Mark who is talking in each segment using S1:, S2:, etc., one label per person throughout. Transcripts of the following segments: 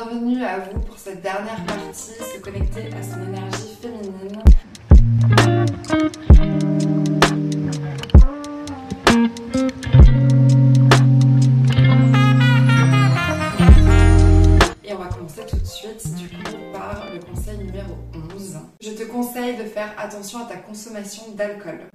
S1: Bienvenue à vous pour cette dernière partie, se connecter à son énergie féminine. Et on va commencer tout de suite du coup par le conseil numéro 11. Je te conseille de faire attention à ta consommation d'alcool.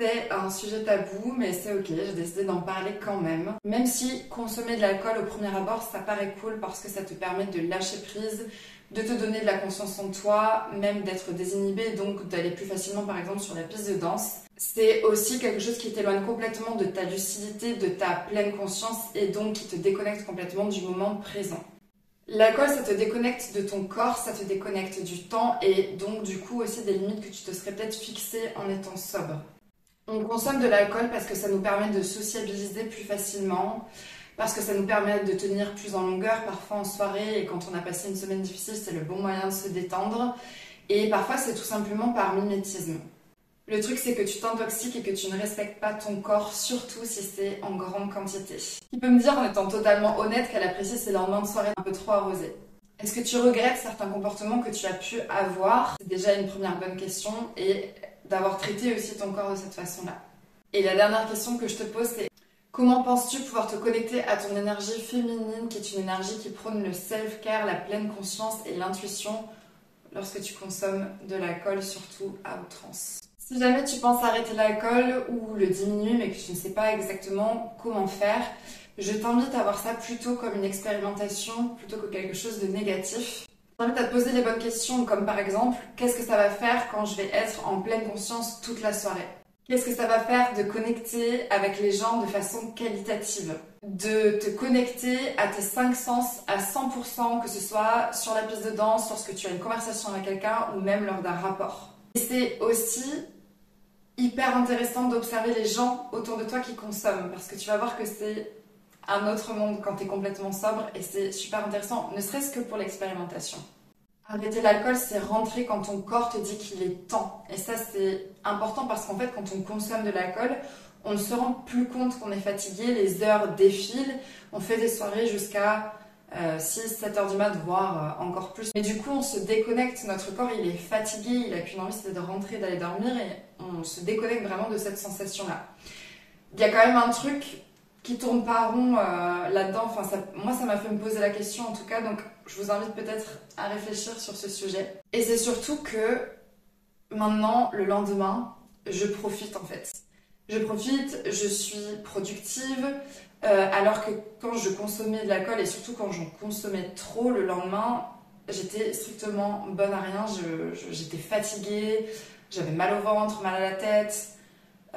S1: C'est un sujet tabou, mais c'est ok, j'ai décidé d'en parler quand même. Même si consommer de l'alcool au premier abord, ça paraît cool parce que ça te permet de lâcher prise, de te donner de la conscience en toi, même d'être désinhibé, donc d'aller plus facilement par exemple sur la piste de danse. C'est aussi quelque chose qui t'éloigne complètement de ta lucidité, de ta pleine conscience et donc qui te déconnecte complètement du moment présent. L'alcool, ça te déconnecte de ton corps, ça te déconnecte du temps et donc du coup aussi des limites que tu te serais peut-être fixées en étant sobre. On consomme de l'alcool parce que ça nous permet de sociabiliser plus facilement, parce que ça nous permet de tenir plus en longueur, parfois en soirée, et quand on a passé une semaine difficile, c'est le bon moyen de se détendre. Et parfois, c'est tout simplement par mimétisme. Le truc, c'est que tu t'intoxiques et que tu ne respectes pas ton corps, surtout si c'est en grande quantité. Qui peut me dire, en étant totalement honnête, qu'elle apprécie ses lendemains de soirée un peu trop arrosés? Est-ce que tu regrettes certains comportements que tu as pu avoir? C'est déjà une première bonne question. Et d'avoir traité aussi ton corps de cette façon-là. Et la dernière question que je te pose, c'est comment penses-tu pouvoir te connecter à ton énergie féminine, qui est une énergie qui prône le self-care, la pleine conscience et l'intuition lorsque tu consommes de l'alcool, surtout à outrance? Si jamais tu penses arrêter l'alcool ou le diminuer, mais que tu ne sais pas exactement comment faire, je t'invite à voir ça plutôt comme une expérimentation plutôt que quelque chose de négatif. J'invite à te poser les bonnes questions, comme par exemple, qu'est-ce que ça va faire quand je vais être en pleine conscience toute la soirée? Qu'est-ce que ça va faire de connecter avec les gens de façon qualitative? De te connecter à tes cinq sens à 100%, que ce soit sur la piste de danse, lorsque tu as une conversation avec quelqu'un ou même lors d'un rapport. Et c'est aussi hyper intéressant d'observer les gens autour de toi qui consomment, parce que tu vas voir que c'est un autre monde quand tu es complètement sobre et c'est super intéressant, ne serait-ce que pour l'expérimentation. Arrêter l'alcool, c'est rentrer quand ton corps te dit qu'il est temps. Et ça, c'est important parce qu'en fait, quand on consomme de l'alcool, on ne se rend plus compte qu'on est fatigué, les heures défilent, on fait des soirées jusqu'à 6, euh, 7 heures du mat, voire euh, encore plus. Mais du coup, on se déconnecte, notre corps, il est fatigué, il a qu'une envie, c'est de rentrer, d'aller dormir, et on se déconnecte vraiment de cette sensation-là. Il y a quand même un truc qui tourne pas rond euh, là-dedans. Enfin, moi, ça m'a fait me poser la question en tout cas, donc je vous invite peut-être à réfléchir sur ce sujet. Et c'est surtout que maintenant, le lendemain, je profite en fait. Je profite, je suis productive, euh, alors que quand je consommais de l'alcool et surtout quand j'en consommais trop le lendemain, j'étais strictement bonne à rien, j'étais fatiguée, j'avais mal au ventre, mal à la tête.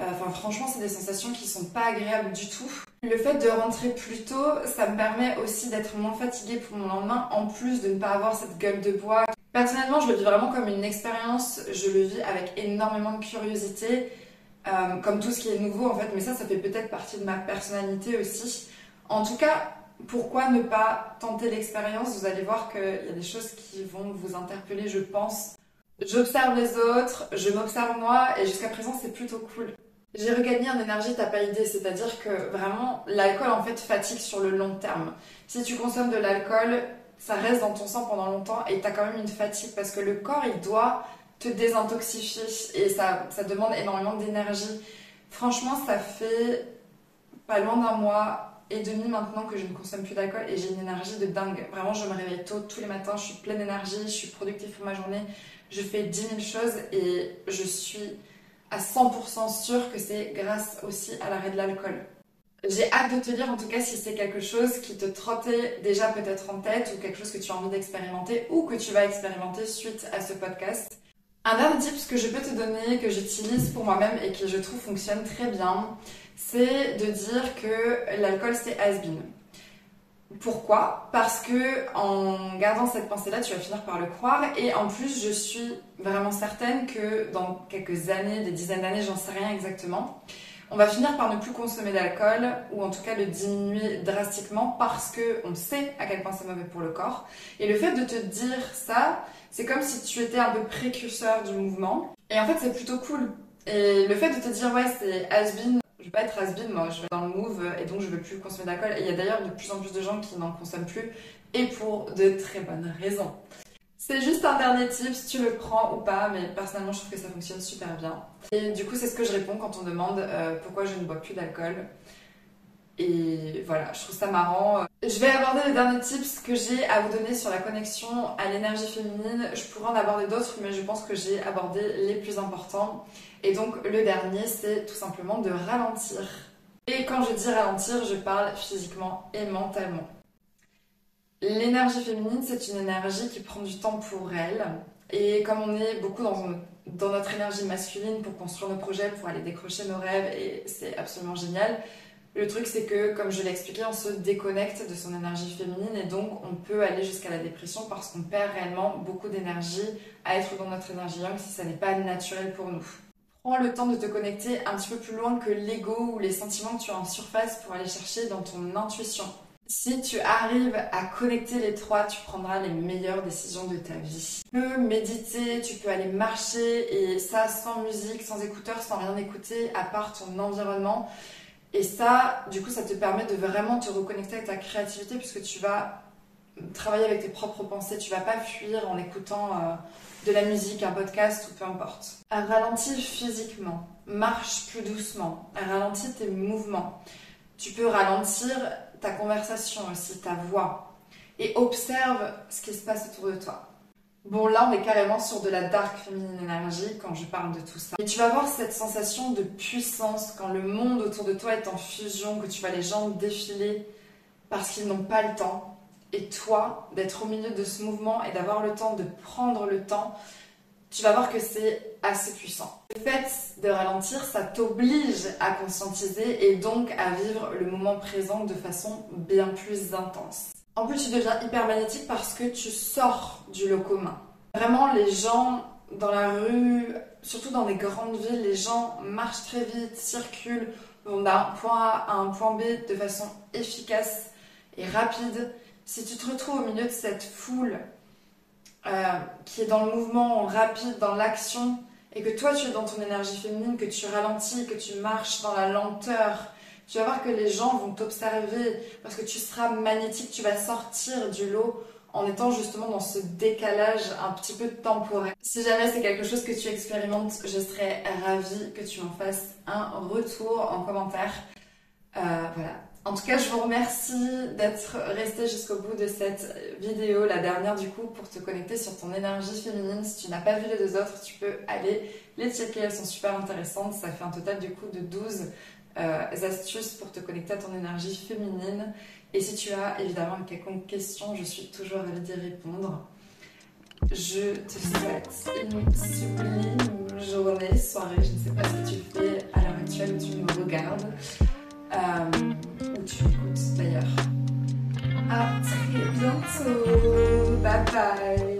S1: Euh, enfin, franchement, c'est des sensations qui sont pas agréables du tout. Le fait de rentrer plus tôt, ça me permet aussi d'être moins fatiguée pour mon lendemain, en plus de ne pas avoir cette gueule de bois. Personnellement, je le vis vraiment comme une expérience, je le vis avec énormément de curiosité, euh, comme tout ce qui est nouveau en fait, mais ça, ça fait peut-être partie de ma personnalité aussi. En tout cas, pourquoi ne pas tenter l'expérience? Vous allez voir qu'il y a des choses qui vont vous interpeller, je pense. J'observe les autres, je m'observe moi, et jusqu'à présent, c'est plutôt cool. J'ai regagné en énergie, t'as pas idée. C'est-à-dire que vraiment, l'alcool en fait fatigue sur le long terme. Si tu consommes de l'alcool, ça reste dans ton sang pendant longtemps et t'as quand même une fatigue parce que le corps il doit te désintoxifier et ça, ça demande énormément d'énergie. Franchement, ça fait pas loin d'un mois et demi maintenant que je ne consomme plus d'alcool et j'ai une énergie de dingue. Vraiment, je me réveille tôt tous les matins, je suis pleine d'énergie, je suis productive pour ma journée, je fais 10 000 choses et je suis à 100% sûr que c'est grâce aussi à l'arrêt de l'alcool. J'ai hâte de te dire en tout cas si c'est quelque chose qui te trottait déjà peut-être en tête ou quelque chose que tu as envie d'expérimenter ou que tu vas expérimenter suite à ce podcast. Un dernier tip que je peux te donner, que j'utilise pour moi-même et qui je trouve fonctionne très bien, c'est de dire que l'alcool c'est has-been. Pourquoi? Parce que en gardant cette pensée-là, tu vas finir par le croire. Et en plus, je suis vraiment certaine que dans quelques années, des dizaines d'années, j'en sais rien exactement, on va finir par ne plus consommer d'alcool ou en tout cas le diminuer drastiquement parce que on sait à quel point c'est mauvais pour le corps. Et le fait de te dire ça, c'est comme si tu étais un peu précurseur du mouvement. Et en fait, c'est plutôt cool. Et le fait de te dire ouais, c'est has been pas être has moi je vais dans le move et donc je veux plus consommer d'alcool. Et il y a d'ailleurs de plus en plus de gens qui n'en consomment plus et pour de très bonnes raisons. C'est juste un dernier tip, si tu le prends ou pas, mais personnellement je trouve que ça fonctionne super bien. Et du coup c'est ce que je réponds quand on demande euh, pourquoi je ne bois plus d'alcool. Et voilà, je trouve ça marrant. Je vais aborder les derniers tips que j'ai à vous donner sur la connexion à l'énergie féminine. Je pourrais en aborder d'autres, mais je pense que j'ai abordé les plus importants. Et donc le dernier, c'est tout simplement de ralentir. Et quand je dis ralentir, je parle physiquement et mentalement. L'énergie féminine, c'est une énergie qui prend du temps pour elle. Et comme on est beaucoup dans, dans notre énergie masculine pour construire nos projets, pour aller décrocher nos rêves, et c'est absolument génial, le truc, c'est que, comme je l'ai expliqué, on se déconnecte de son énergie féminine et donc on peut aller jusqu'à la dépression parce qu'on perd réellement beaucoup d'énergie à être dans notre énergie young si ça n'est pas naturel pour nous. Prends le temps de te connecter un petit peu plus loin que l'ego ou les sentiments que tu as en surface pour aller chercher dans ton intuition. Si tu arrives à connecter les trois, tu prendras les meilleures décisions de ta vie. Tu peux méditer, tu peux aller marcher et ça sans musique, sans écouteurs, sans rien écouter à part ton environnement. Et ça, du coup, ça te permet de vraiment te reconnecter avec ta créativité puisque tu vas travailler avec tes propres pensées. Tu vas pas fuir en écoutant euh, de la musique, un podcast ou peu importe. Ralentis physiquement. Marche plus doucement. Ralentis tes mouvements. Tu peux ralentir ta conversation aussi, ta voix. Et observe ce qui se passe autour de toi. Bon, là, on est carrément sur de la dark féminine énergie quand je parle de tout ça. Et tu vas avoir cette sensation de puissance quand le monde autour de toi est en fusion, que tu vois les gens défiler parce qu'ils n'ont pas le temps. Et toi, d'être au milieu de ce mouvement et d'avoir le temps de prendre le temps, tu vas voir que c'est assez puissant. Le fait de ralentir, ça t'oblige à conscientiser et donc à vivre le moment présent de façon bien plus intense. En plus, tu deviens hyper magnétique parce que tu sors du lot commun. Vraiment, les gens dans la rue, surtout dans des grandes villes, les gens marchent très vite, circulent, vont d'un point A à un point B de façon efficace et rapide. Si tu te retrouves au milieu de cette foule euh, qui est dans le mouvement rapide, dans l'action, et que toi tu es dans ton énergie féminine, que tu ralentis, que tu marches dans la lenteur, tu vas voir que les gens vont t'observer parce que tu seras magnétique, tu vas sortir du lot en étant justement dans ce décalage un petit peu temporaire. Si jamais c'est quelque chose que tu expérimentes, je serais ravie que tu m'en fasses un retour en commentaire. Euh, voilà. En tout cas, je vous remercie d'être resté jusqu'au bout de cette vidéo, la dernière du coup, pour te connecter sur ton énergie féminine. Si tu n'as pas vu les deux autres, tu peux aller les checker, elles sont super intéressantes. Ça fait un total du coup de 12 euh, astuces pour te connecter à ton énergie féminine. Et si tu as évidemment une quelconque question, je suis toujours ravie d'y répondre. Je te souhaite une sublime journée, soirée, je ne sais pas ce que tu fais à l'heure actuelle où tu me regardes, euh, ou tu écoutes d'ailleurs. À très bientôt, bye bye